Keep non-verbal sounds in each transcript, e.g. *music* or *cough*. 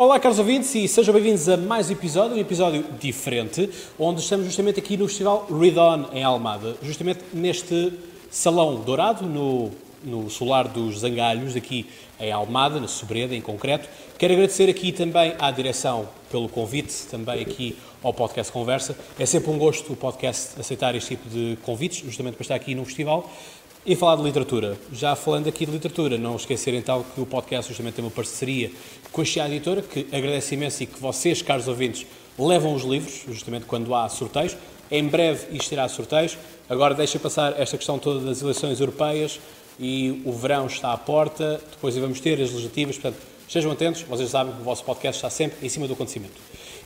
Olá, caros ouvintes, e sejam bem-vindos a mais um episódio, um episódio diferente, onde estamos justamente aqui no Festival Read On, em Almada, justamente neste salão dourado, no, no solar dos Zangalhos, aqui em Almada, na Sobreda, em concreto. Quero agradecer aqui também à direção pelo convite, também aqui ao podcast Conversa. É sempre um gosto o podcast aceitar este tipo de convites, justamente para estar aqui no festival. E falar de literatura. Já falando aqui de literatura, não esquecer então que o podcast justamente tem uma parceria com a Chia Editora, que agradece imenso e que vocês, caros ouvintes, levam os livros, justamente quando há sorteios. Em breve isto irá a sorteios. Agora deixa passar esta questão toda das eleições europeias e o verão está à porta, depois vamos ter as legislativas, portanto, estejam atentos, vocês sabem que o vosso podcast está sempre em cima do acontecimento.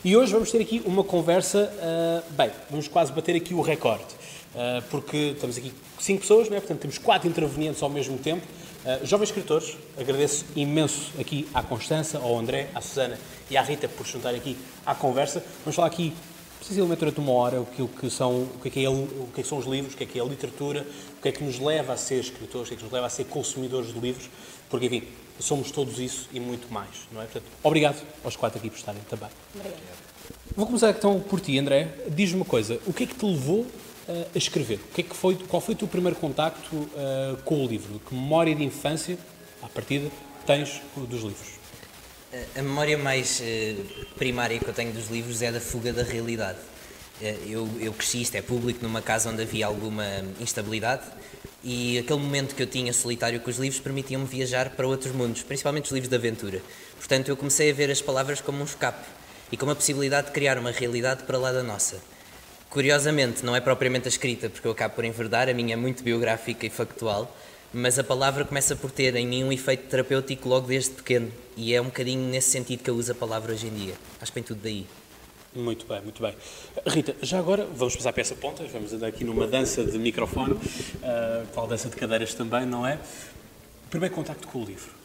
E hoje vamos ter aqui uma conversa, uh, bem, vamos quase bater aqui o recorde. Uh, porque estamos aqui cinco pessoas, não é? portanto temos quatro intervenientes ao mesmo tempo. Uh, jovens escritores, agradeço imenso aqui à Constança, ao André, à Susana e à Rita por juntarem aqui à conversa. Vamos falar aqui, precisamente durante uma hora, o que, o que, são, o que, é que, é, o que, é que são os livros, o que é que é a literatura, o que é que nos leva a ser escritores, o que é que nos leva a ser consumidores de livros, porque, enfim, somos todos isso e muito mais, não é? Portanto, obrigado aos quatro aqui por estarem também. Obrigado. Vou começar então por ti, André. Diz-me uma coisa, o que é que te levou a escrever? O que é que foi, qual foi o teu primeiro contacto uh, com o livro? Que memória de infância, à partida, tens dos livros? A memória mais uh, primária que eu tenho dos livros é da fuga da realidade. Uh, eu, eu cresci, isto é público, numa casa onde havia alguma instabilidade e aquele momento que eu tinha solitário com os livros permitia-me viajar para outros mundos, principalmente os livros de aventura. Portanto, eu comecei a ver as palavras como um escape e como a possibilidade de criar uma realidade para lá da nossa. Curiosamente, não é propriamente a escrita, porque eu acabo por enverdar, a minha é muito biográfica e factual, mas a palavra começa por ter em mim um efeito terapêutico logo desde pequeno, e é um bocadinho nesse sentido que eu uso a palavra hoje em dia. Acho que vem tudo daí. Muito bem, muito bem. Rita, já agora vamos passar para essa ponta, vamos andar aqui numa dança de microfone, uh, dança de cadeiras também, não é? Primeiro contacto com o livro.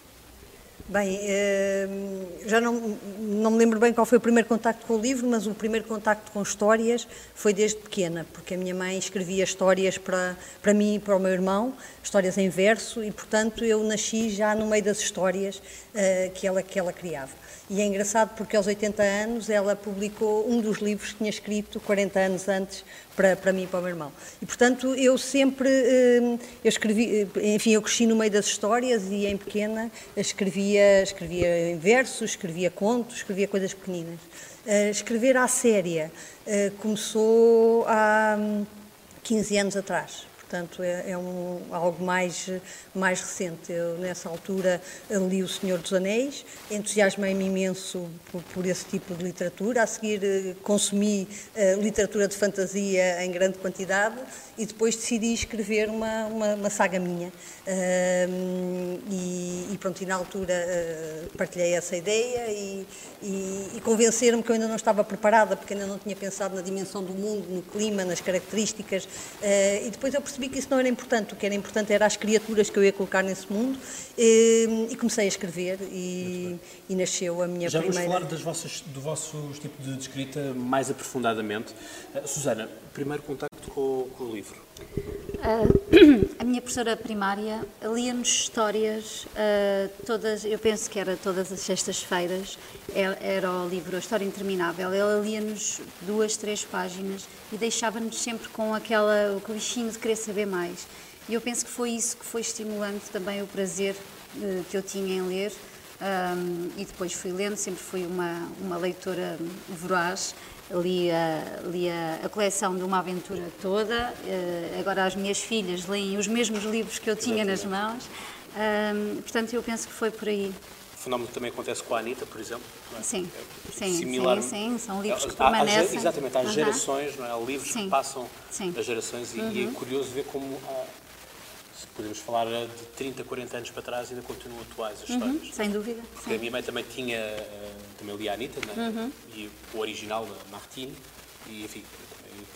Bem, ehm, já não, não me lembro bem qual foi o primeiro contacto com o livro, mas o primeiro contacto com histórias foi desde pequena, porque a minha mãe escrevia histórias para, para mim e para o meu irmão, histórias em verso, e portanto eu nasci já no meio das histórias uh, que, ela, que ela criava. E é engraçado porque aos 80 anos ela publicou um dos livros que tinha escrito 40 anos antes para, para mim e para o meu irmão. E portanto eu sempre, hum, eu escrevi, eh, enfim, eu cresci no meio das histórias e em pequena escrevia, escrevia em versos, escrevia contos, escrevia coisas pequeninas. Uh, escrever à séria começou há 15 hum, anos atrás. Portanto, é, é um, algo mais, mais recente. Eu, nessa altura, li O Senhor dos Anéis, entusiasmei-me imenso por, por, esse tipo de literatura. A seguir, eh, consumi uh, literatura de fantasia em grande quantidade e depois decidi escrever uma, uma, uma saga minha. Uh, e, e, pronto, e na altura uh, partilhei essa ideia e, e, e convenceram-me que eu ainda não estava preparada, porque ainda não tinha pensado na dimensão do mundo, no clima, nas características. E depois eu percebi que isso não era importante. O que era importante era as criaturas que eu ia colocar nesse mundo. e comecei a escrever e, nasceu a minha Já primeira... Já vamos falar das vossas, do vosso tipo de escrita mais aprofundadamente. Susana, primeiro contacto com, com o livro? Uh, a minha professora primária lia-nos histórias, uh, todas, eu penso que era todas as sextas-feiras, era, era, o livro A História Interminável. Ela lia-nos duas, três páginas e deixava-nos sempre com aquela, o bichinho de querer saber mais. E eu penso que foi isso que foi estimulando também o prazer uh, que eu tinha em ler. Um, e depois fui lendo, sempre fui uma, uma leitora voraz li, a, li a, a, coleção de uma aventura toda. Uh, agora as minhas filhas leem os mesmos livros que eu tinha nas mãos. Um, portanto, eu penso que foi por aí. O fenómeno também acontece com a Anitta, por exemplo. É? Sim, é sim, similar. sim, sim, são livros que permanecem. Há, exatamente, há gerações, não é? há livros sim. que passam sim. as gerações e, uhum. e, é uhum. curioso ver como podemos falar de 30, 40 anos para trás, ainda continuam atuais as uhum, histórias. Sem dúvida. Porque sim. a minha mãe também tinha, eh, também lia a Anitta, né? uhum. e o original, a Martine, e enfim,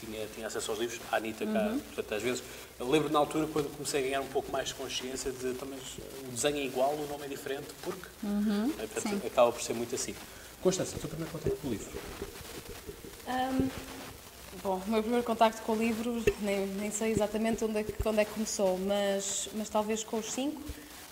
tinha, tinha acesso aos livros, a Anitta cá, uhum. portanto, às vezes, lembro na altura quando comecei a ganhar um pouco mais de consciência de, também, o desenho é igual, o nome é diferente, porque, uhum. é, portanto, acaba por ser muito assim. Constância, o teu primeiro contato com o livro? Um Bom, o meu primeiro contacto com o livro, nem, nem sei exatamente onde é, que, onde é que começou, mas, mas talvez com os cinco,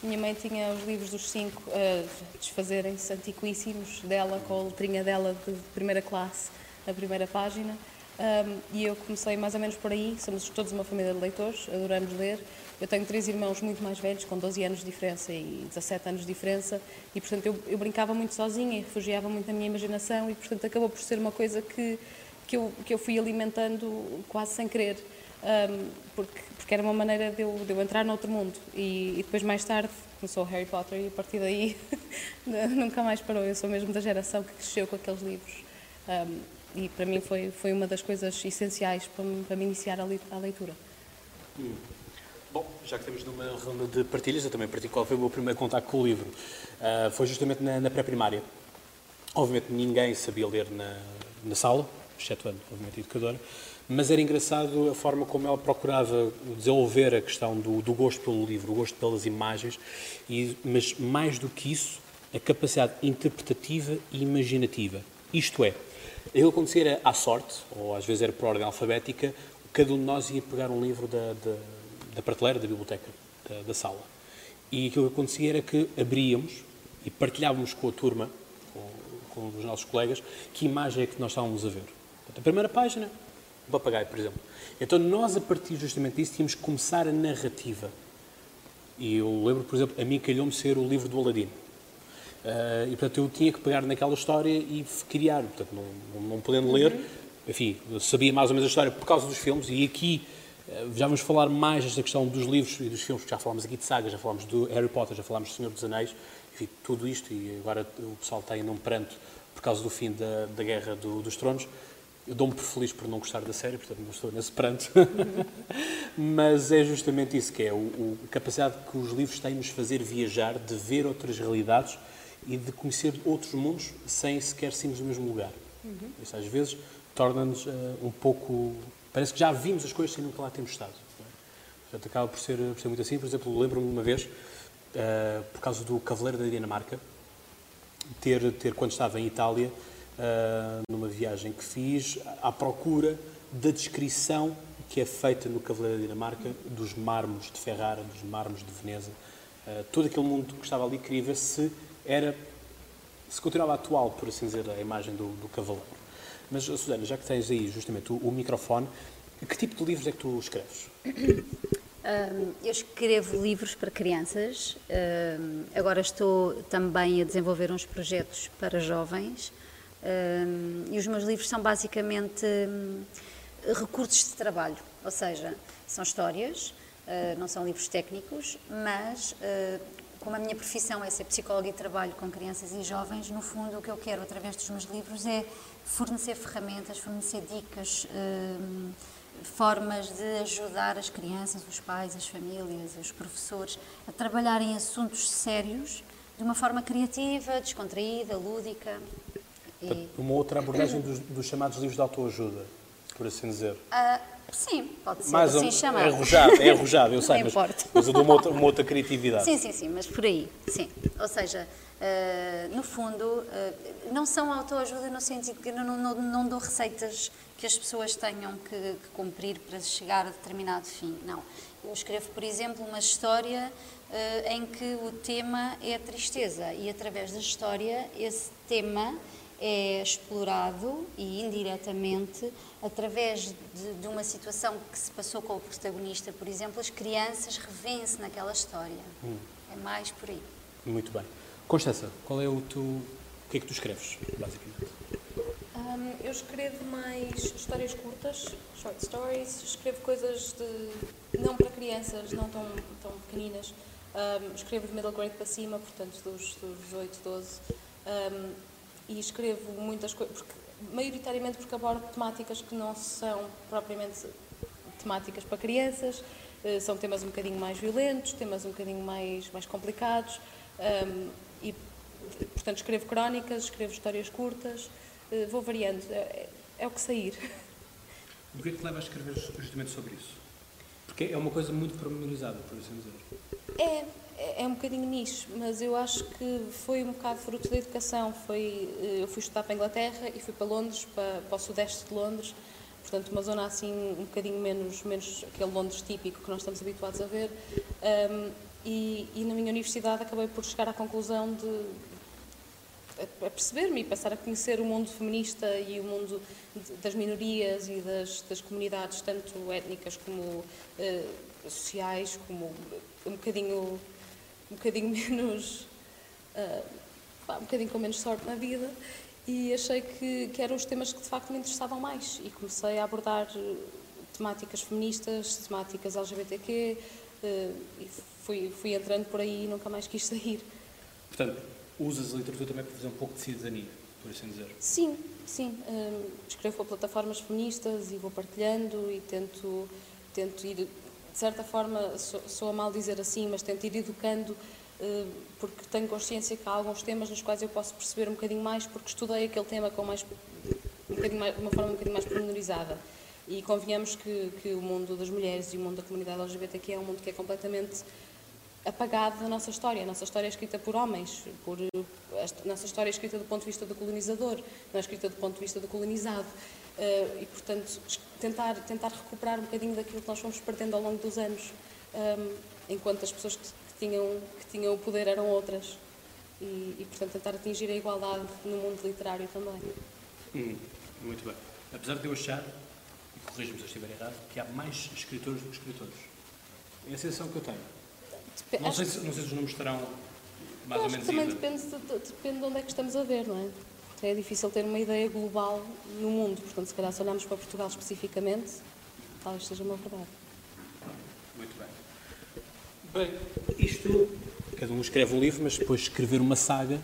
Minha mãe tinha os livros dos cinco a desfazerem-se antiquíssimos dela, com a letrinha dela de primeira classe, a primeira página. Um, e eu comecei mais ou menos por aí. Somos todos uma família de leitores, adoramos ler. Eu tenho três irmãos muito mais velhos, com 12 anos de diferença e 17 anos de diferença, e portanto eu, eu brincava muito sozinha e refugiava muito na minha imaginação, e portanto acabou por ser uma coisa que, que, eu, que eu fui alimentando quase sem querer. Um, porque, porque era uma maneira de eu, de eu entrar noutro mundo. E, e, depois, mais tarde, começou Harry Potter e a partir daí *laughs* nunca mais parou. Eu sou mesmo da geração que cresceu com aqueles livros. Um, e para mim foi, foi uma das coisas essenciais para, para me iniciar a leitura. Hum. Bom, já que estamos numa ronda de partilhas, eu também partilho qual foi o meu primeiro contato com o livro. Uh, foi justamente na, na pré-primária. Obviamente ninguém sabia ler na, na sala, excetuando, obviamente, a educadora, mas era engraçado a forma como ela procurava desenvolver a questão do, do gosto pelo livro, o gosto pelas imagens, e, mas mais do que isso, a capacidade interpretativa e imaginativa. Isto é, Aquilo acontecia era à sorte, ou às vezes era por ordem alfabética, cada um de nós ia pegar um livro da, da, da prateleira da biblioteca da, da, sala. E aquilo que acontecia era que abríamos e partilhávamos com a turma, com, com os nossos colegas, que imagem é que nós estávamos a ver. A primeira página, o papagaio, por exemplo. Então nós, a partir justamente disso, tínhamos que começar a narrativa. E eu lembro, por exemplo, a mim calhou-me ser o livro do Aladino. Uh, e, portanto, eu tinha que pegar naquela história e criar. Portanto, não, não, não podendo ler, enfim, sabia mais ou menos a história por causa dos filmes. E aqui uh, já vamos falar mais desta questão dos livros e dos filmes, porque já falámos aqui de sagas, já falámos do Harry Potter, já falámos do Senhor dos Anéis, enfim, tudo isto. E agora o pessoal está ainda um pranto por causa do fim da, da Guerra do, dos Tronos. Eu dou-me por feliz por não gostar da série, portanto não estou nesse pranto. *laughs* Mas é justamente isso que é, o, o, a capacidade que os livros têm de nos fazer viajar, de ver outras realidades e de conhecer outros mundos sem sequer sermos no mesmo lugar. Uhum. Isso às vezes torna-nos uh, um pouco. Parece que já vimos as coisas sem nunca lá termos estado. É? Portanto, acaba por ser, por ser muito assim. Por exemplo, lembro-me uma vez, uh, por causa do Cavaleiro da Dinamarca, ter, ter quando estava em Itália, uh, numa viagem que fiz, à procura da descrição que é feita no Cavaleiro da Dinamarca dos mármores de Ferrara, dos mármores de Veneza. todo aquele mundo que estava ali queria ver se era, se continuava atual, por assim dizer, a imagem do, do cavaleiro. Mas, Susana, já que tens aí justamente o, o microfone, que tipo de livros é que tu escreves? Eu escrevo livros para crianças. Agora estou também a desenvolver uns projetos para jovens. Um, e os meus livros são basicamente hum, recursos de trabalho, ou seja, são histórias, uh, não são livros técnicos, mas uh, como a minha profissão é ser psicóloga e trabalho com crianças e jovens, no fundo o que eu quero através dos meus livros é fornecer ferramentas, fornecer dicas, hum, formas de ajudar as crianças, os pais, as famílias, os professores a trabalharem assuntos sérios de uma forma criativa, descontraída, lúdica. E... Uma outra abordagem dos, dos chamados livros de autoajuda, por assim dizer. Uh, Sim, pode ser mais assim um, chamado. É arrojado, é arrojado, eu sei, mas, mas eu dou uma outra, uma outra, criatividade. Sim, sim, sim, mas por aí, sim. Ou seja, uh, no fundo, uh, não são autoajuda no sentido que não, não, não, dou receitas que as pessoas tenham que, que, cumprir para chegar a determinado fim, não. Eu escrevo, por exemplo, uma história em que o tema é a tristeza e através da história esse tema é explorado e indiretamente através de, de, uma situação que se passou com o protagonista, por exemplo, as crianças revêem-se naquela história. Hum. É mais por aí. Muito bem. Constança, qual é o teu. O que é que tu escreves, basicamente? Um, eu escrevo mais histórias curtas, short stories, escrevo coisas de. não para crianças, não tão, tão pequeninas. Um, escrevo de middle grade para cima, portanto, dos, dos 8, 12. Um, e escrevo muitas coisas, porque, maioritariamente porque abordo temáticas que não são propriamente temáticas para crianças, eh, são temas um bocadinho mais violentos, temas um bocadinho mais, mais complicados, um, e, portanto, escrevo crónicas, escrevo histórias curtas, uh, vou variando, é, é, o que sair. O que é que te leva a escrever justamente sobre isso? Porque é uma coisa muito pormenorizada, por assim dizer. É, é, é um bocadinho nicho, mas eu acho que foi um bocado fruto da educação. Foi, eh, eu fui estudar para a Inglaterra e fui para Londres, para, para o sudeste de Londres, portanto uma zona assim um bocadinho menos, menos aquele Londres típico que nós estamos habituados a ver. Um, e, e na minha universidade acabei por chegar à conclusão de a, perceber-me e passar a conhecer o mundo feminista e o mundo de, das minorias e das, das, comunidades, tanto étnicas como eh, sociais, como um bocadinho, um bocadinho *laughs* menos. Uh, um bocadinho com menos sorte na vida e achei que, que eram os temas que de facto me interessavam mais e comecei a abordar eh, temáticas feministas, temáticas LGBTQ uh, e fui, fui entrando por aí e nunca mais quis sair. Portanto, usas a literatura também para fazer um pouco de cidadania, por assim dizer? Sim, sim. Um, escrevo para plataformas feministas e vou partilhando e tento, tento ir, certa forma, sou, a mal dizer assim, mas tento ir educando uh, porque tenho consciência que há alguns temas nos quais eu posso perceber um bocadinho mais porque estudei aquele tema com mais, um mais uma forma um bocadinho mais pormenorizada. E convenhamos que, que o mundo das mulheres e o mundo da comunidade LGBTQ é um mundo que é completamente apagado da nossa história. A nossa história é escrita por homens, por, a nossa história é escrita do ponto de vista do colonizador, não é escrita do ponto de vista do colonizado. Uh, e, portanto, tentar, tentar recuperar um bocadinho daquilo que nós fomos perdendo ao longo dos anos, ehm, enquanto as pessoas que, que, tinham, que tinham o poder eram outras. E, e, portanto, tentar atingir a igualdade no mundo literário também. Hum, muito bem. Apesar de eu achar, e corrijo-me se eu estiver errado, que há mais escritores do que escritores. É a sensação que eu tenho. Dep não, sei se, não sei se os números estarão mais ou menos também depende de, depende de onde é que estamos a ver, não é? É difícil ter uma ideia global no mundo, portanto, se calhar se olharmos para Portugal especificamente, talvez seja uma verdade. Muito bem. Bem, isto, cada um escreve um livro, mas depois escrever uma saga,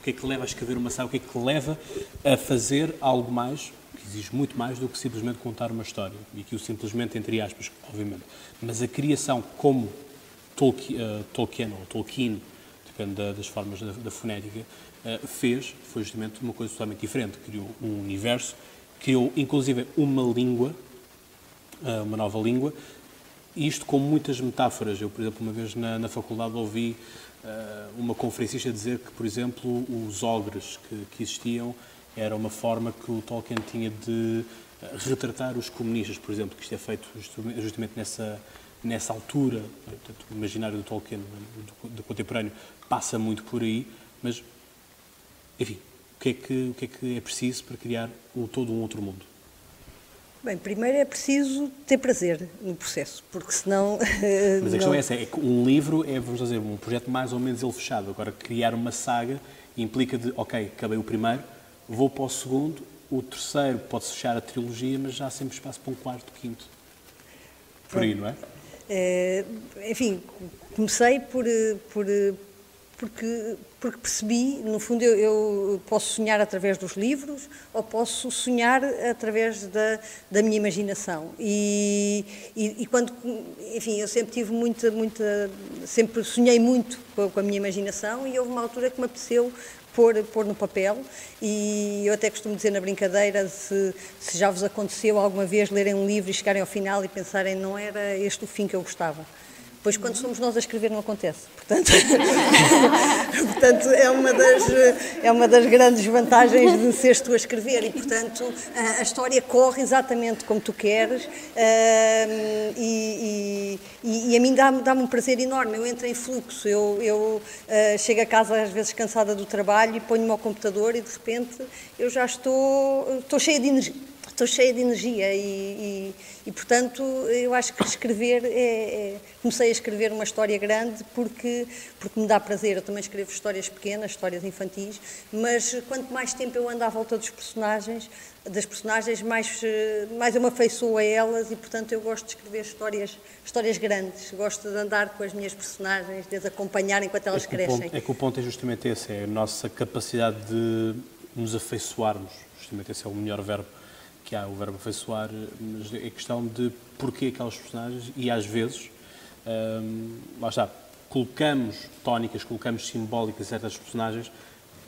o que é que leva a escrever uma saga? O que é que leva a fazer algo mais, que exige muito mais do que simplesmente contar uma história? E que o simplesmente, entre aspas, obviamente. Mas a criação como Tolkien, uh, Tolkien ou Tolkien, depende da, das formas da, da fonética, uh, fez, foi justamente uma coisa totalmente diferente. Criou um universo, criou inclusive uma língua, uh, uma nova língua, isto com muitas metáforas. Eu, por exemplo, uma vez na, na faculdade ouvi uma conferencista dizer que, por exemplo, os ogres que, que existiam era uma forma que o Tolkien tinha de retratar os comunistas, por exemplo, que isto é feito justamente nessa, nessa altura, portanto, o imaginário do Tolkien, do, do, contemporâneo, passa muito por aí, mas, enfim, o que é que, o que, é, que é preciso para criar o, todo um outro mundo? Bem, primeiro é preciso ter prazer no processo, porque senão. *laughs* Mas a questão é essa: é que um livro é, vamos dizer, um projeto mais ou menos ele fechado. Agora, criar uma saga implica de, ok, acabei o primeiro, vou para o segundo, o terceiro pode-se fechar a trilogia, mas já há sempre espaço para um quarto, quinto. Por aí, não é? Eh, enfim, comecei por, por, porque, porque percebi, no fundo, eu, eu, posso sonhar através dos livros ou posso sonhar através da, da minha imaginação. E, e, e, quando, enfim, eu sempre tive muita, muita, sempre sonhei muito com a, minha imaginação e houve uma altura que me apeteceu pôr, pôr no papel e eu até costumo dizer na brincadeira se, se já vos aconteceu alguma vez lerem um livro e chegarem ao final e pensarem não era este o fim que eu gostava. Pois quando somos nós a escrever não acontece. Portanto, *laughs* portanto é, uma das, é uma das grandes vantagens de seres tu a escrever e, portanto, a, a história corre exatamente como tu queres uh, e, e, e, a mim dá-me dá um prazer enorme. Eu entro em fluxo, eu, eu uh, chego a casa às vezes cansada do trabalho e ponho-me ao computador e de repente eu já estou, estou cheia de energia estou cheia de energia e, e, e, portanto, eu acho que escrever é, é, Comecei a escrever uma história grande porque, porque me dá prazer. Eu também escrevo histórias pequenas, histórias infantis, mas quanto mais tempo eu ando à volta dos personagens, das personagens, mais, mais eu me afeiçoo a elas e, portanto, eu gosto de escrever histórias, histórias grandes. Gosto de andar com as minhas personagens, de as acompanhar enquanto elas é crescem. Ponto, é que o ponto é justamente esse, é a nossa capacidade de nos afeiçoarmos. Justamente esse é o melhor verbo que há o verbo afeiçoar, mas é questão de porquê aquelas personagens e às vezes, hum, lá está, colocamos tónicas, colocamos simbólicas certas personagens,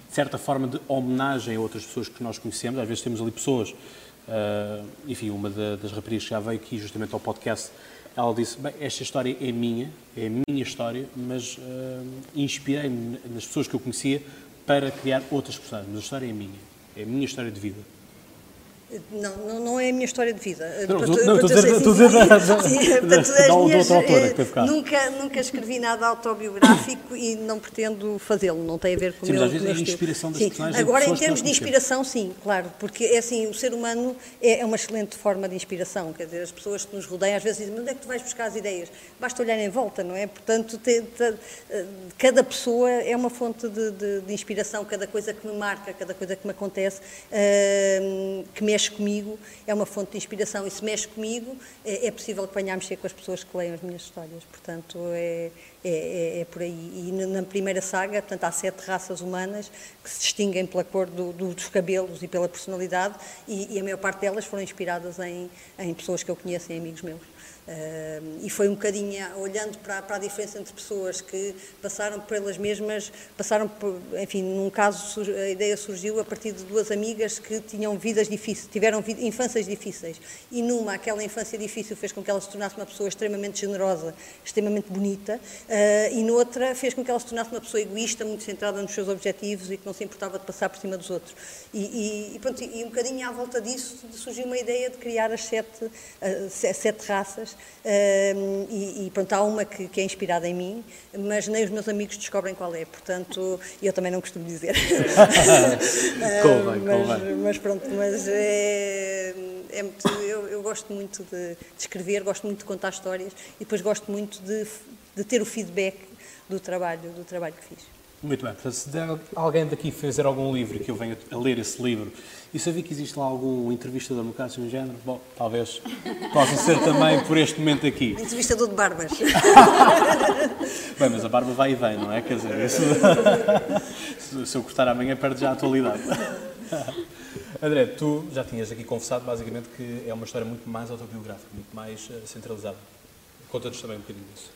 certa forma de homenagem a outras pessoas que nós conhecemos. Às vezes temos ali pessoas, uh, enfim, uma da, das raparigas que já veio aqui justamente ao podcast, ela disse, bem, esta história é minha, é a minha história, mas uh, inspirei-me nas pessoas que eu conhecia para criar outras personagens, mas a história é minha, é a minha história de vida. Não, não, não é a minha história de vida. Não, estou a dizer- eh. Nunca, nunca escrevi nada autobiográfico e não pretendo fazê-lo, não tem a ver com Sim, o mas meu às vezes é a inspiração das Sim. personagens Agora, em termos de inspiração, sim, claro, porque é assim, o ser humano é, é uma excelente forma de inspiração, quer dizer, as pessoas que nos rodeiam às vezes dizem, mas onde é que tu vais buscar as ideias? Basta olhar em volta, não é? Portanto, te- te- eh, cada pessoa é uma fonte de, de- de inspiração, cada coisa que me marca, cada coisa que me acontece, eh, que mexe comigo, é uma fonte de inspiração. E se mexe comigo, é, é possível que venha a mexer com as pessoas que leiam as minhas histórias. Portanto, é, é, é- é por aí. E na primeira saga, portanto, há sete raças humanas que se distinguem pela cor do- do- dos cabelos e pela personalidade, e, e a maior parte delas foram inspiradas em, em pessoas que eu conheço, em amigos meus. Ah, e foi um bocadinho olhando para, para a diferença entre pessoas que passaram pelas mesmas, passaram por, enfim, num caso a ideia surgiu a partir de duas amigas que tinham vidas difíceis, tiveram vi- infâncias difíceis e numa aquela infância difícil fez com que ela se tornasse uma pessoa extremamente generosa, extremamente bonita ah, e noutra fez com que ela se tornasse uma pessoa egoísta, muito centrada nos seus objetivos e que não se importava de passar por cima dos outros. E, e, e, pronto, e um bocadinho à volta disso surgiu uma ideia de criar as sete, ah, se- sete raças ah, e, e pronto, há uma que, que é inspirada em mim, mas nem os meus amigos descobrem qual é, portanto, eu também não costumo dizer. *laughs* Ah, Convém, mas, convém. mas pronto, mas é, é muito, eu, eu gosto muito de, de escrever, gosto muito de contar histórias e depois gosto muito de, de ter o feedback do trabalho, do trabalho que fiz. Muito bem, portanto, se der alguém daqui fazer algum livro e que eu venha a ler esse livro e saber que existe lá algum entrevistador no caso de um género, bom, talvez possa ser também por este momento aqui. Entrevistador de barbas. *laughs* Bem, mas a barba vai e vem, não é? Quer dizer, isso... *laughs* se- se eu cortar amanhã perde já a atualidade. *laughs* André, tu já tinhas aqui confessado basicamente que é uma história muito mais autobiográfica, muito mais eh, centralizada. Conta-nos também um bocadinho disso.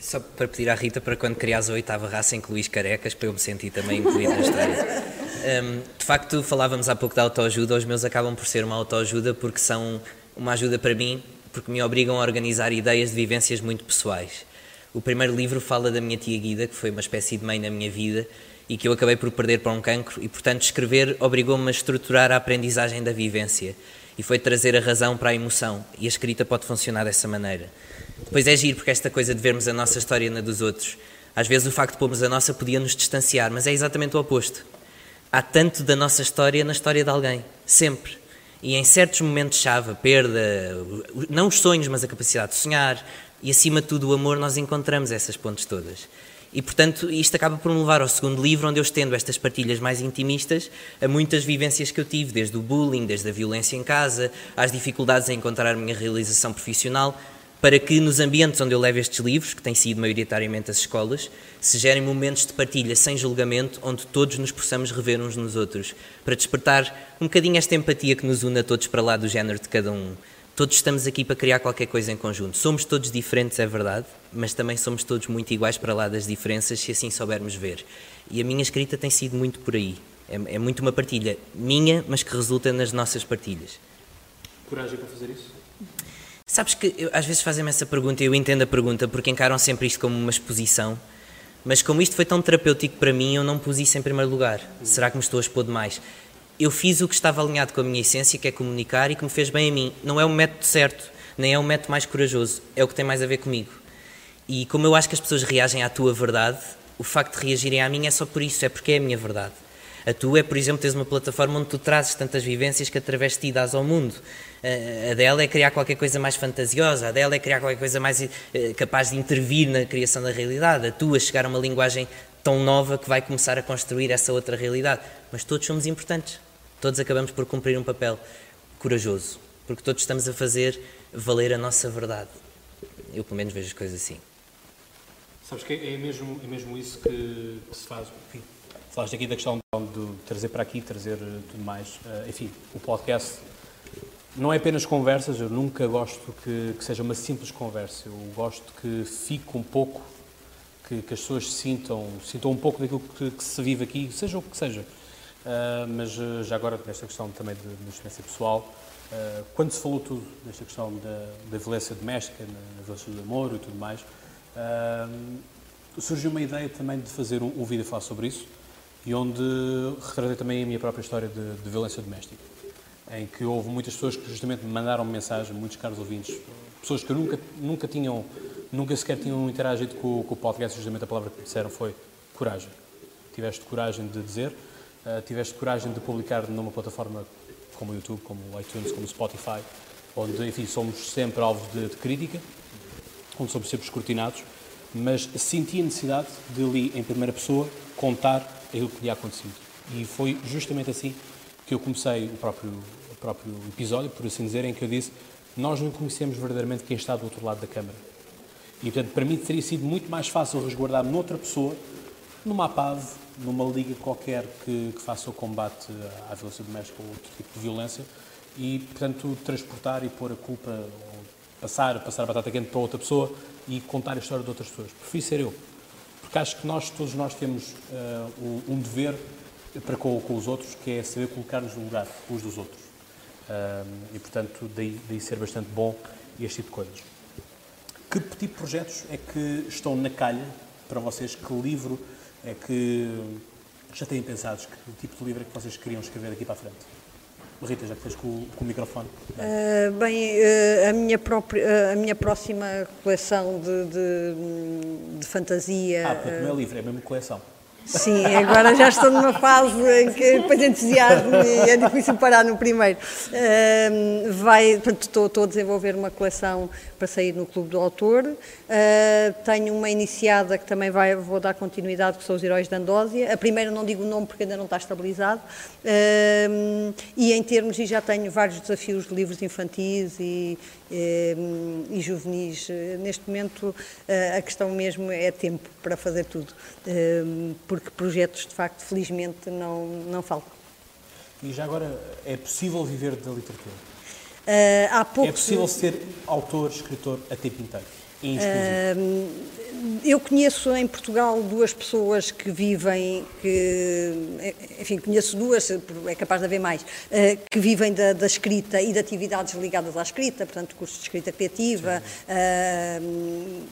Só para pedir à Rita para quando criares a oitava raça incluís carecas, para eu me sentir também incluído na história. Hum, de facto, falávamos há pouco da autoajuda, os meus acabam por ser uma autoajuda porque são uma ajuda para mim, porque me obrigam a organizar ideias de vivências muito pessoais. O primeiro livro fala da minha tia Guida, que foi uma espécie de mãe na minha vida e que eu acabei por perder para um cancro, e portanto escrever obrigou-me a estruturar a aprendizagem da vivência e foi trazer a razão para a emoção, e a escrita pode funcionar dessa maneira. Depois é giro, porque esta coisa de vermos a nossa história na dos outros, às vezes o facto de pormos a nossa podia nos distanciar, mas é exatamente o oposto. Há tanto da nossa história na história de alguém, sempre. E em certos momentos-chave, a perda, não os sonhos, mas a capacidade de sonhar, e acima de tudo o amor, nós encontramos essas pontes todas. E portanto, isto acaba por me levar ao segundo livro, onde eu estendo estas partilhas mais intimistas a muitas vivências que eu tive, desde o bullying, desde a violência em casa, às dificuldades em encontrar a minha realização profissional, para que nos ambientes onde eu levo estes livros, que têm sido maioritariamente as escolas, se gerem momentos de partilha sem julgamento, onde todos nos possamos rever uns nos outros, para despertar um bocadinho esta empatia que nos une a todos para lá do género de cada um. Todos estamos aqui para criar qualquer coisa em conjunto. Somos todos diferentes, é verdade, mas também somos todos muito iguais para lá das diferenças, se assim soubermos ver. E a minha escrita tem sido muito por aí. É, é muito uma partilha minha, mas que resulta nas nossas partilhas. Coragem para fazer isso? Sabes que eu- às vezes fazem-me essa pergunta e eu entendo a pergunta porque encaram sempre isto como uma exposição, mas como isto foi tão terapêutico para mim, eu não pus isso em primeiro lugar. Será que me estou a expor demais? Eu fiz o que estava alinhado com a minha essência, que é comunicar e que me fez bem a mim. Não é o método certo, nem é o método mais corajoso, é o que tem mais a ver comigo. E como eu acho que as pessoas reagem à tua verdade, o facto de reagirem à minha é só por isso, é porque é a minha verdade. A tua é, por exemplo, teres uma plataforma onde tu trazes tantas vivências que através de ti dás ao mundo. A- dela é criar qualquer coisa mais fantasiosa, a dela é criar qualquer coisa mais eh, capaz de intervir na criação da realidade. A tua é chegar a uma linguagem tão nova que vai começar a construir essa outra realidade. Mas todos somos importantes. Todos acabamos por cumprir um papel corajoso, porque todos estamos a fazer valer a nossa verdade. Eu, pelo menos, vejo as coisas assim. Sabes que é mesmo, é mesmo isso que, que se faz. Enfim, falaste aqui da questão de trazer para aqui, trazer eh, tudo mais. Eh, enfim, o podcast não é apenas conversas, eu nunca gosto que, que seja uma simples conversa. Eu gosto que fique um pouco, que, que as pessoas sintam, sintam um pouco daquilo que, que se vive aqui, seja o que seja. Ah, mas já agora, nesta questão também de, de experiência pessoal, ah, quando se falou tudo nesta questão da, da violência doméstica, na, na violência do amor e tudo mais, ah, surgiu uma ideia também de fazer um, um vídeo a falar sobre isso e onde retratei também a minha própria história de, de violência doméstica. em que houve muitas pessoas que justamente me mandaram mensagem, muitos caros ouvintes, pessoas que nunca, nunca tinham, nunca sequer tinham interagido com, com o podcast, justamente a palavra que me disseram foi coragem. Tiveste coragem de dizer, uh, tiveste coragem de publicar numa plataforma como o YouTube, como o iTunes, como o Spotify, onde, enfim, somos sempre alvos de, de crítica, onde somos sempre escrutinados, mas senti a necessidade de ali, em primeira pessoa, contar aquilo que tinha acontecido. E foi justamente assim que eu comecei o próprio, o próprio episódio, por assim dizer, em que eu disse nós não conhecemos verdadeiramente quem está do outro lado da câmara. E, portanto, para mim teria sido muito mais fácil resguardar-me noutra pessoa, numa APAV, numa liga qualquer que, que, faça o combate à violência doméstica ou outro tipo de violência, e, portanto, transportar e pôr a culpa, passar, passar a batata quente para outra pessoa e contar a história de outras pessoas. Prefiro ser eu. Acho que nós, todos nós temos uh, um dever para com, com, os outros, que é saber colocar-nos no lugar uns dos outros. Uh, e, portanto, daí, daí ser bastante bom este tipo de coisas. Que tipo de projetos é que estão na calha para vocês? Que livro é que já têm pensados? Que tipo de livro é que vocês queriam escrever daqui para a frente? Rita, já que estás com, com, o microfone. Uh, bem, uh, a, minha própria, uh, a minha próxima coleção de, de, de fantasia. Ah, porque não é livre, é mesmo coleção. Sim, agora já estou numa fase em que depois entusiasmo e é difícil parar no primeiro. Uh, vai, estou, estou, a desenvolver uma coleção para sair no Clube do Autor. Uh, tenho uma iniciada que também vai, vou dar continuidade, que são os Heróis da Andósia. A primeira não digo o nome porque ainda não está estabilizado. Uh, e em termos, e já tenho vários desafios de livros infantis e, e, e juvenis. Neste momento, a questão mesmo é tempo para fazer tudo, porque projetos, de facto, felizmente, não, não faltam. E já agora, é possível viver da literatura? Uh, há pouco... É possível ser autor, escritor a tempo inteiro? Uh, eu conheço em Portugal duas pessoas que vivem, que, enfim, conheço duas, é capaz de haver mais, uh, que vivem da, da, escrita e de atividades ligadas à escrita, portanto, cursos de escrita criativa, uh,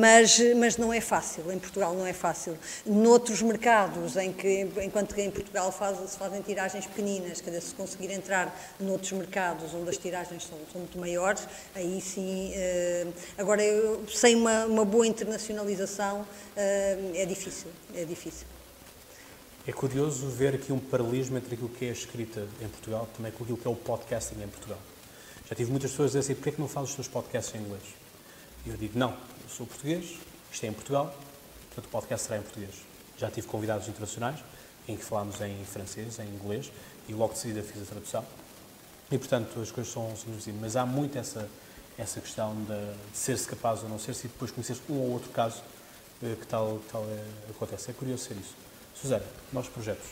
mas, mas não é fácil, em Portugal não é fácil. Noutros mercados, em que, enquanto que em Portugal faz, se fazem tiragens pequeninas, quer dizer, se conseguir entrar noutros mercados onde as tiragens são, são muito maiores, aí sim. Uh, agora, eu, sem uma, uma boa internacionalização uh, é difícil, é difícil. É curioso ver aqui um paralelismo entre aquilo que é a escrita em Portugal também com aquilo que é o podcasting em Portugal. Já tive muitas pessoas a dizer assim, porquê é que não fazes os teus podcasts em inglês? E eu digo, não, eu sou português, isto é em Portugal, portanto o podcast será em português. Já tive convidados internacionais em que falámos em francês, em inglês, e logo de seguida fiz a tradução. E, portanto, as coisas são, são Mas há muito essa, essa questão de, ser-se capaz ou não ser-se e depois conhecer um ou outro caso eh, que tal, tal é, acontece. É curioso ser isso. Susana, novos projetos?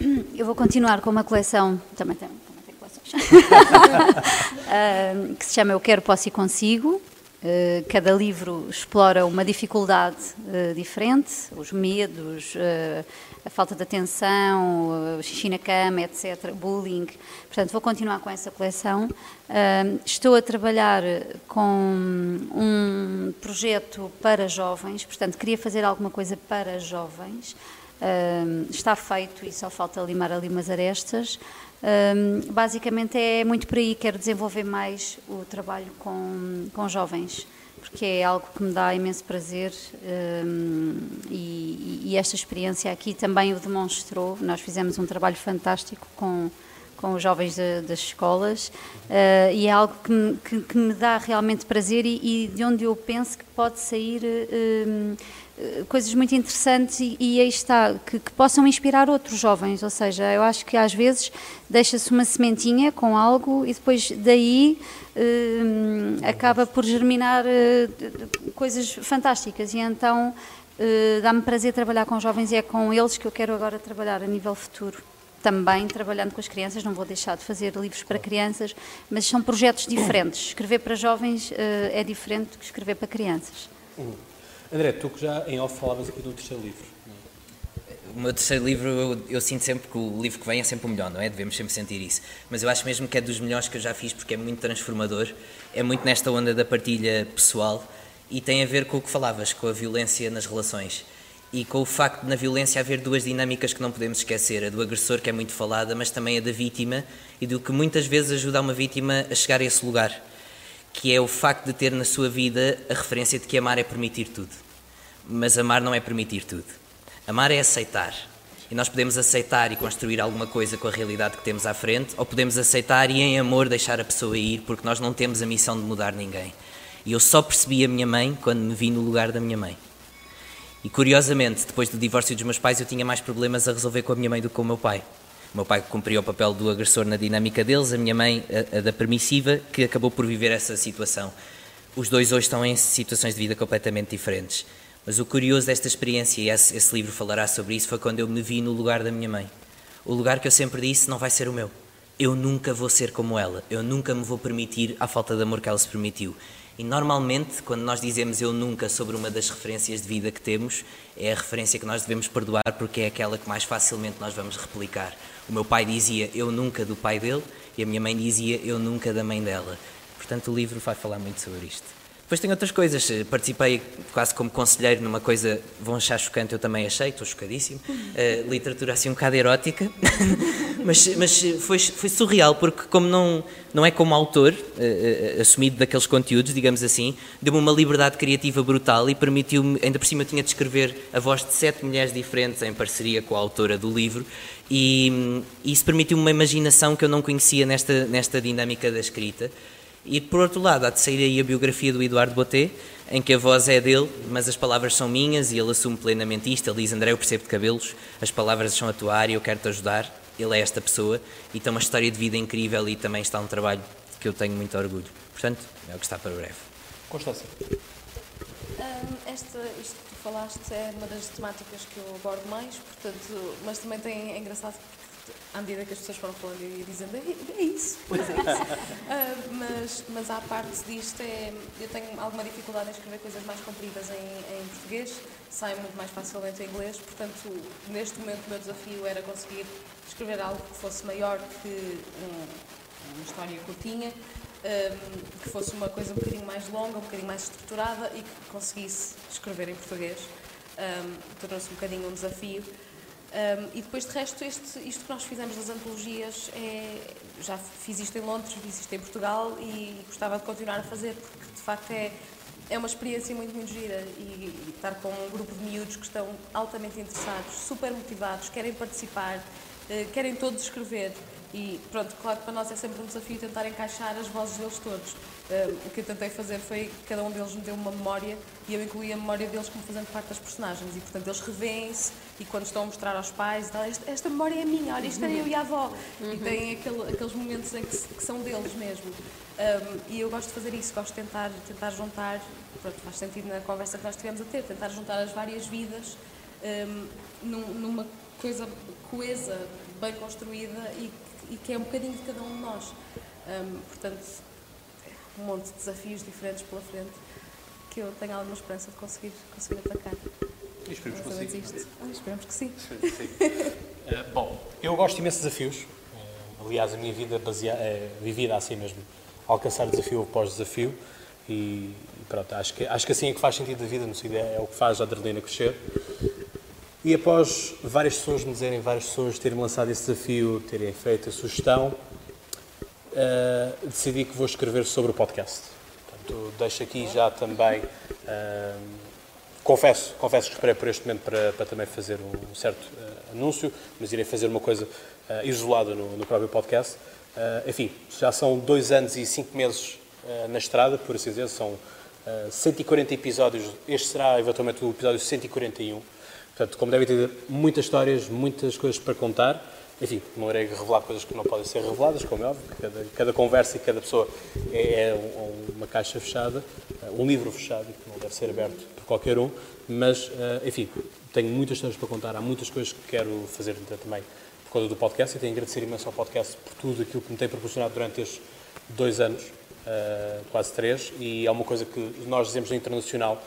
Um, *clears throat* eu vou continuar com uma coleção, também tem, também tem coleções, *laughs* um, que se chama Eu Quero, Posso e Consigo. Uh, cada livro explora uma dificuldade uh, diferente, os medos, uh, a falta de atenção, o xixi na cama, etc., bullying. Portanto, vou continuar com essa coleção. Estou a trabalhar com um projeto para jovens, portanto, queria fazer alguma coisa para jovens. Está feito e só falta limar ali umas arestas. Basicamente é muito por aí, quero desenvolver mais o trabalho com, com jovens porque é algo que me dá imenso prazer um, e, e, esta experiência aqui também o demonstrou. Nós fizemos um trabalho fantástico com, com os jovens de, das escolas uh, e é algo que me, que, que me, dá realmente prazer e, e, de onde eu penso que pode sair um, coisas muito interessantes e, e aí está, que, que, possam inspirar outros jovens. Ou seja, eu acho que às vezes deixa-se uma sementinha com algo e depois daí uh, acaba por germinar uh, coisas fantásticas. E então uh, dá-me prazer trabalhar com jovens e é com eles que eu quero agora trabalhar a nível futuro. Também trabalhando com as crianças, não vou deixar de fazer livros para crianças, mas são projetos diferentes. Escrever para jovens é diferente do que escrever para crianças. André, tu que já em off falavas aqui do terceiro livro. O meu terceiro livro, eu, eu, sinto sempre que o livro que vem é sempre o melhor, não é? Devemos sempre sentir isso. Mas eu acho mesmo que é dos melhores que eu já fiz porque é muito transformador, é muito nesta onda da partilha pessoal e tem a ver com o que falavas, com a violência nas relações. e com o facto de na violência haver duas dinâmicas que não podemos esquecer, a do agressor, que é muito falada, mas também a da vítima, e do que muitas vezes ajuda uma vítima a chegar a esse lugar, que é o facto de ter na sua vida a referência de que amar é permitir tudo. Mas amar não é permitir tudo. Amar é aceitar. E nós podemos aceitar e construir alguma coisa com a realidade que temos à frente, ou podemos aceitar e em amor deixar a pessoa ir, porque nós não temos a missão de mudar ninguém. E eu só percebi a minha mãe quando me vi no lugar da minha mãe. E curiosamente, depois do divórcio dos meus pais, eu tinha mais problemas a resolver com a minha mãe do que com o meu pai. Meu pai cumpria o papel do agressor na dinâmica deles, a minha mãe a, a da permissiva, que acabou por viver essa situação. Os dois hoje estão em situações de vida completamente diferentes. Mas o curioso desta experiência, e esse, esse livro falará sobre isso, foi quando eu me vi no lugar da minha mãe. O lugar que eu sempre disse não vai ser o meu. Eu nunca vou ser como ela. Eu nunca me vou permitir a falta de amor que ela se permitiu. E normalmente, quando nós dizemos eu nunca sobre uma das referências de vida que temos, é a referência que nós devemos perdoar porque é aquela que mais facilmente nós vamos replicar. O meu pai dizia eu nunca do pai dele e a minha mãe dizia eu nunca da mãe dela. Portanto, o livro vai falar muito sobre isto. Depois tem outras coisas. Participei quase como conselheiro numa coisa, vão achar chocante, eu também achei, estou chocadíssimo. Uh, literatura assim um bocado erótica. *laughs* mas mas foi, foi surreal, porque como não, não é como autor, uh, assumido daqueles conteúdos, digamos assim, deu-me uma liberdade criativa brutal e permitiu-me, ainda por cima tinha de escrever a voz de sete mulheres diferentes em parceria com a autora do livro, e, isso permitiu-me uma imaginação que eu não conhecia nesta, nesta dinâmica da escrita. E por outro lado, há de sair aí a biografia do Eduardo Boté, em que a voz é dele, mas as palavras são minhas e ele assume plenamente isto. Ele diz: André, eu percebo de cabelos, as palavras são a tua área, eu quero te ajudar. Ele é esta pessoa e tem uma história de vida incrível e também está um trabalho que eu tenho muito orgulho. Portanto, é o que está para breve. Constância. Um, esta, isto que falaste é uma das temáticas que eu abordo mais, portanto, mas também tem, é engraçado à medida que as pessoas foram falando e dizendo é, é isso, pois é isso. uh, *laughs* mas, mas à parte disto, é, eu tenho alguma dificuldade em escrever coisas mais compridas em, em português, sai muito mais facilmente em inglês, portanto, neste momento o meu desafio era conseguir escrever algo que fosse maior que um, uma história curtinha, um, que fosse uma coisa um bocadinho mais longa, um bocadinho mais estruturada e que conseguisse escrever em português. Um, Tornou-se um bocadinho um desafio. Um, e depois, de resto, este, isto que nós fizemos das antologias, é, já fiz isto em Londres, fiz isto em Portugal e gostava de continuar a fazer, porque de facto é, é uma experiência muito, muito gira. E, e estar com um grupo de miúdos que estão altamente interessados, super motivados, querem participar, uh, querem todos escrever. E pronto, claro que para nós é sempre um desafio tentar encaixar as vozes deles todos. O que eu tentei fazer foi cada um deles me deu uma memória e eu incluí a memória deles como fazendo parte das personagens. E portanto eles revêem-se e quando estão a mostrar aos pais, tal, esta, esta, memória é minha, olha, isto é eu e a avó. Uhum. E têm aquele, aqueles momentos em que, que são deles mesmo. Um, e eu gosto de fazer isso, gosto de tentar, tentar juntar, pronto, faz sentido na conversa que nós tivemos a ter, tentar juntar as várias vidas um, numa coisa coesa, bem construída e e que é um bocadinho de cada um de nós. Um, portanto, um monte de desafios diferentes pela frente que eu tenho alguma esperança de conseguir, conseguir atacar. E esperemos que consiga. Ah, esperemos que sim. sim, sim. uh, *laughs* bom, eu gosto imenso de desafios. Uh, aliás, a minha vida é vivida assim mesmo. Alcançar desafio após desafio. E pronto, acho que, acho que assim é que faz sentido a vida, no sentido é, é o que faz a adrenalina crescer. E após várias pessoas me dizerem, várias pessoas terem lançado esse desafio, terem feito a sugestão, uh, decidi que vou escrever sobre o podcast. Portanto, deixo aqui já também. Uh, confesso, confesso que esperei por este momento para, para também fazer um certo uh, anúncio, mas irei fazer uma coisa isolada no, no, próprio podcast. enfim, já são dois anos e cinco meses na estrada, por assim dizer, são 140 episódios. Este será eventualmente o episódio 141. Portanto, como devem ter muitas histórias, muitas coisas para contar. Enfim, não irei revelar coisas que não podem ser reveladas, como é óbvio. Cada, cada conversa e cada pessoa é, é uma caixa fechada, um livro fechado, que não deve ser aberto por qualquer um. Mas, eh, enfim, tenho muitas histórias para contar. Há muitas coisas que quero fazer também por causa do podcast e tenho que agradecer imenso ao podcast por tudo aquilo que me tem proporcionado durante estes dois anos, uh, quase três. E é uma coisa que nós dizemos no internacional,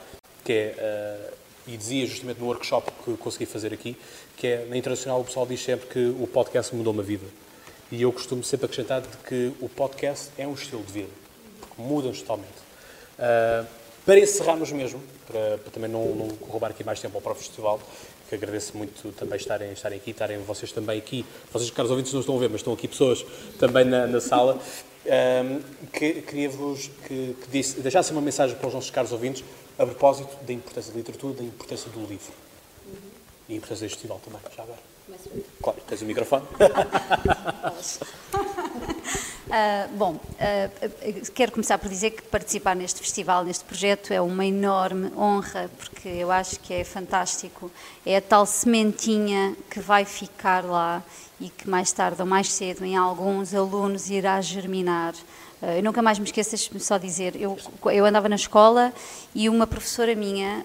que é uh, e dizia justamente no workshop que consegui fazer aqui, que é, na Internacional o pessoal diz sempre que o podcast mudou uma vida. E eu costumo sempre acrescentar de que o podcast é um estilo de vida, porque muda-nos totalmente. Uh, Para encerrarmos mesmo, para, para também não, não roubar aqui mais tempo ao próprio festival, que agradeço muito também estarem, estarem aqui, estarem vocês também aqui. Vocês, caros ouvintes, não estão a ver, mas estão aqui pessoas também na, na sala. Um, que, Queria-vos que, que disse, deixassem uma mensagem para os nossos caros ouvintes a propósito da importância da literatura, da importância do livro. E a importância deste festival também, já agora. Claro, tens o microfone. Uh, *laughs* bom, uh, quero começar por dizer que participar neste festival, neste projeto, é uma enorme honra, porque eu acho que é fantástico. É a tal sementinha que vai ficar lá e que mais tarde ou mais cedo em alguns alunos irá germinar. Uh, eu nunca mais me esqueço, deixe-me só dizer, eu, eu andava na escola e uma professora minha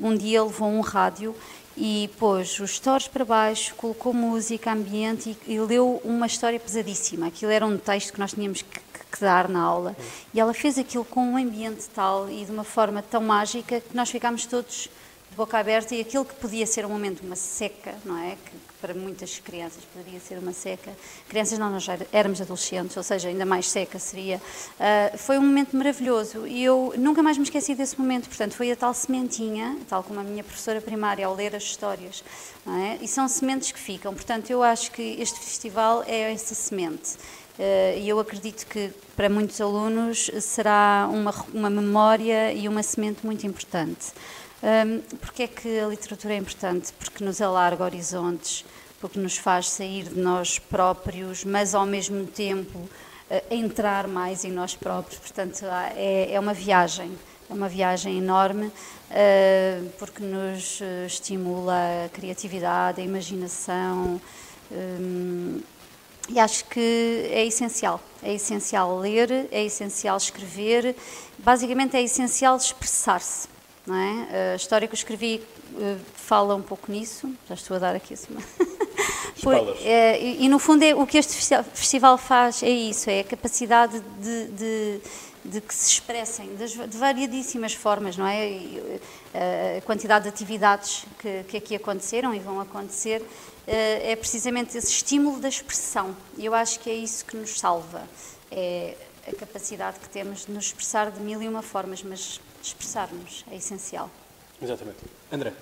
um dia levou um rádio e pôs os stores para baixo, colocou música, ambiente e, e, leu uma história pesadíssima. Aquilo era um texto que nós tínhamos que, que, dar na aula. E ela fez aquilo com um ambiente tal e de uma forma tão mágica que nós ficámos todos de boca aberta e aquilo que podia ser um momento, uma seca, não é? Que, para muitas crianças poderia ser uma seca. Crianças não, nós já éramos adolescentes, ou seja, ainda mais seca seria. Uh, foi um momento maravilhoso e eu nunca mais me esqueci desse momento. Portanto, foi a tal sementinha, tal como a minha professora primária ao ler as histórias. É? E são sementes que ficam. Portanto, eu acho que este festival é essa semente. Uh, e eu acredito que para muitos alunos será uma, uma memória e uma semente muito importante. Um, porque é que a literatura é importante? Porque nos alarga horizontes, porque nos faz sair de nós próprios, mas ao mesmo tempo uh, entrar mais em nós próprios. Portanto, é, é uma viagem, é uma viagem enorme, uh, porque nos uh, estimula a criatividade, a imaginação. Um, e acho que é essencial. É essencial ler, é essencial escrever, basicamente é essencial expressar-se. É? A história que eu escrevi uh, fala um pouco nisso, já estou a dar aqui acima. Foi, é, e, e, no fundo é, o que este festival faz é isso, é a capacidade de, de, de que se expressem das, de variadíssimas formas, não é? E, a quantidade de atividades que, que aqui aconteceram e vão acontecer é precisamente esse estímulo da expressão. E eu acho que é isso que nos salva. É a capacidade que temos de nos expressar de mil e uma formas, mas expressarmos é essencial. Exatamente. André.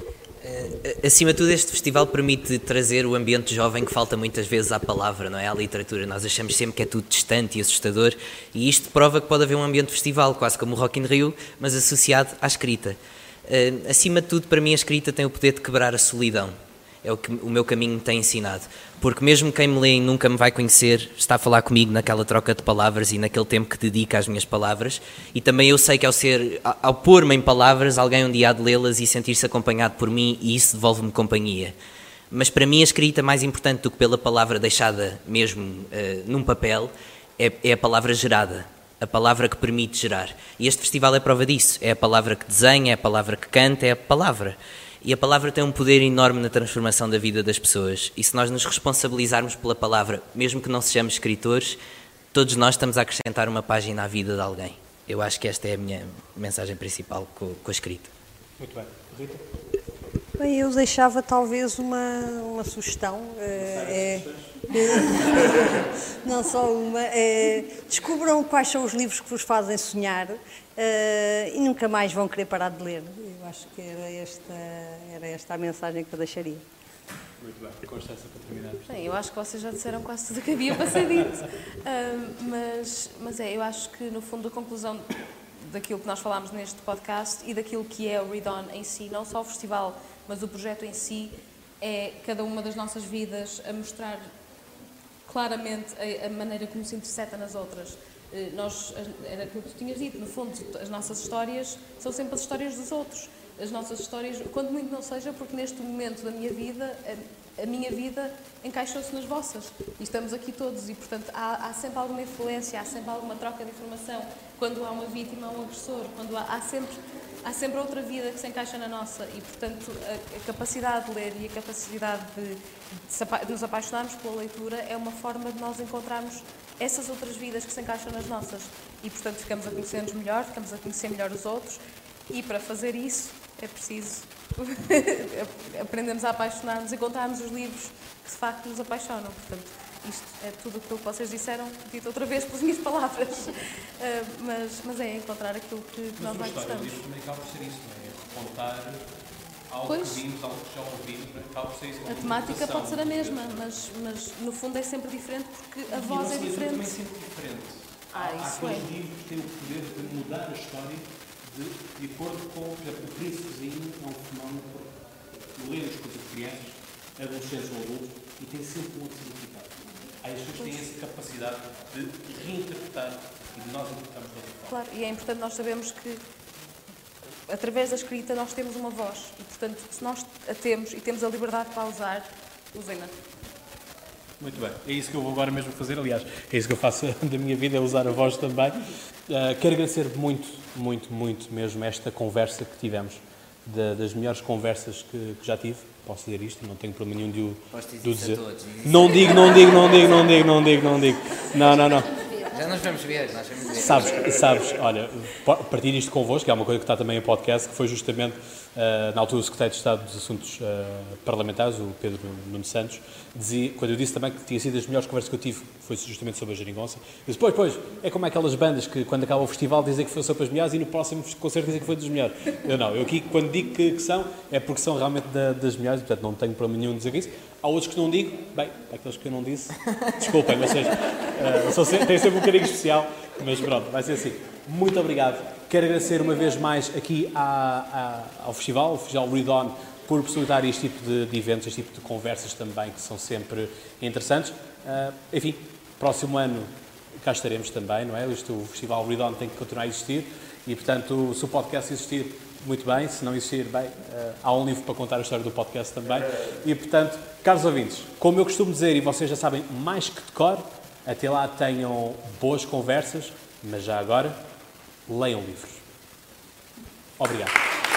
Uh, acima de tudo, este festival permite trazer o ambiente jovem que falta muitas vezes à palavra, não é? À literatura. Nós achamos sempre que é tudo distante e assustador, e isto prova que pode haver um ambiente festival, quase como o Rock in Rio, mas associado à escrita. Uh, acima de tudo, para mim, a escrita tem o poder de quebrar a solidão é o que o meu caminho me tem ensinado. Porque mesmo quem me lê e nunca me vai conhecer, está a falar comigo naquela troca de palavras e naquele tempo que dedica às minhas palavras. E também eu sei que ao ser, ao pôr-me em palavras, alguém um dia há de lê-las e sentir-se acompanhado por mim e isso devolve-me companhia. Mas para mim a escrita mais importante do que pela palavra deixada mesmo uh, num papel é, é a palavra gerada, a palavra que permite gerar. E este festival é prova disso. É a palavra que desenha, é a palavra que canta, é a palavra. E a palavra tem um poder enorme na transformação da vida das pessoas. E se nós nos responsabilizarmos pela palavra, mesmo que não sejamos escritores, todos nós estamos a acrescentar uma página à vida de alguém. Eu acho que esta é a minha mensagem principal com, a escrita. Muito bem. Rita? Bem, eu deixava talvez uma, uma sugestão. É, *laughs* não só uma. É, descubram quais são os livros que vos fazem sonhar Uh, e nunca mais vão querer parar de ler. Eu acho que era esta, era esta a mensagem que eu deixaria. Muito bem, para terminar. Bem, eu acho que vocês já disseram quase tudo o que havia para ser dito. *laughs* Uh, mas, mas é, eu acho que no fundo a conclusão daquilo que nós falámos neste podcast e daquilo que é o Read On em si, não só o festival, mas o projeto em si, é cada uma das nossas vidas a mostrar claramente a, a maneira como se interseta nas outras. Eh, nós, era aquilo que tu tinhas dito, no fundo, as nossas histórias são sempre as histórias dos outros. As nossas histórias, quando muito não seja, porque neste momento da minha vida, a, a minha vida encaixou-se nas vossas. E estamos aqui todos, e portanto há, há, sempre alguma influência, há sempre alguma troca de informação. Quando há uma vítima, há um agressor, quando há, há sempre há sempre outra vida que se encaixa na nossa e, portanto, a, a capacidade de ler e a capacidade de, de, nos apaixonarmos pela leitura é uma forma de nós encontrarmos essas outras vidas que se encaixam nas nossas. E, portanto, ficamos a conhecer-nos melhor, ficamos a conhecer melhor os outros e, para fazer isso, é preciso *laughs* aprendemos a apaixonar-nos, encontrarmos os livros que, de facto, nos apaixonam. Portanto, isto é tudo aquilo que vocês disseram, dito outra vez pelas minhas palavras. Uh, *laughs* mas, mas é encontrar aquilo que, que nós mais gostamos. Mas também acaba por ser isso, não é? É recontar algo Pois. que vimos, algo que já ouvimos, é? acaba por ser isso. A temática pode ser a mesma, mas, mas no fundo é sempre diferente porque a voz é também diferente. sempre diferente. Ah, Há isso aqueles é. livros que têm o poder de mudar a história de, de acordo com, por exemplo, o príncipezinho é um fenómeno que lê as coisas de crianças, adolescentes ou adultos, e tem sempre um outro significado. Há as pessoas que têm essa capacidade de reinterpretar e de nós interpretarmos de outra forma. Claro, e é importante nós sabermos que através da escrita nós temos uma voz e portanto se nós a temos e temos a liberdade para a usar, usem-na. Muito bem, é isso que eu vou agora mesmo fazer. Aliás, é isso que eu faço *laughs* da minha vida, é usar a voz também. Uh, quero agradecer muito, muito, muito mesmo esta conversa que tivemos, da- das melhores conversas que, que já tive. Posso dizer isto, não tenho problema nenhum de o, de o dizer. todos. Não digo, não digo, não digo, não digo, não digo, não digo. Não, não, não. Já nós vamos ver, nós vamos ver. Sabes, sabes, olha, pa- partilho isto convosco, que é uma coisa que está também em podcast, que foi justamente ah, na altura o secretário de Estado dos Assuntos ah, Parlamentares, o Pedro Nuno Santos, dizia, quando eu disse também que tinha sido as melhores conversas que eu tive, foi justamente sobre a geringonça, disse, pois, pois, é como aquelas bandas que quando acaba o festival dizem que foi sobre as melhores e no próximo concerto dizem que foi dos melhores. Eu não, eu aqui quando digo que, que são, é porque são realmente da- das melhores, portanto não tenho problema nenhum dizer isso. Há outros que não digo, bem, aqueles que eu não disse, desculpem, vocês uh, são se- têm sempre um carinho especial, mas pronto, vai ser assim. Muito obrigado. Quero agradecer uma vez mais aqui à- à- ao festival, o Festival Read On, por possibilitar este tipo de, de eventos, este tipo de conversas também, que são sempre interessantes. Uh, enfim, próximo ano cá estaremos também, não é? Isto, o Festival Read On tem que continuar a existir e, portanto, se o podcast existir, muito bem, se não existir, bem, eh, há um livro para contar a história do podcast também. E, portanto, caros ouvintes, como eu costumo dizer, e vocês já sabem mais que de cor, até lá tenham boas conversas, mas já agora, leiam livros. Obrigado.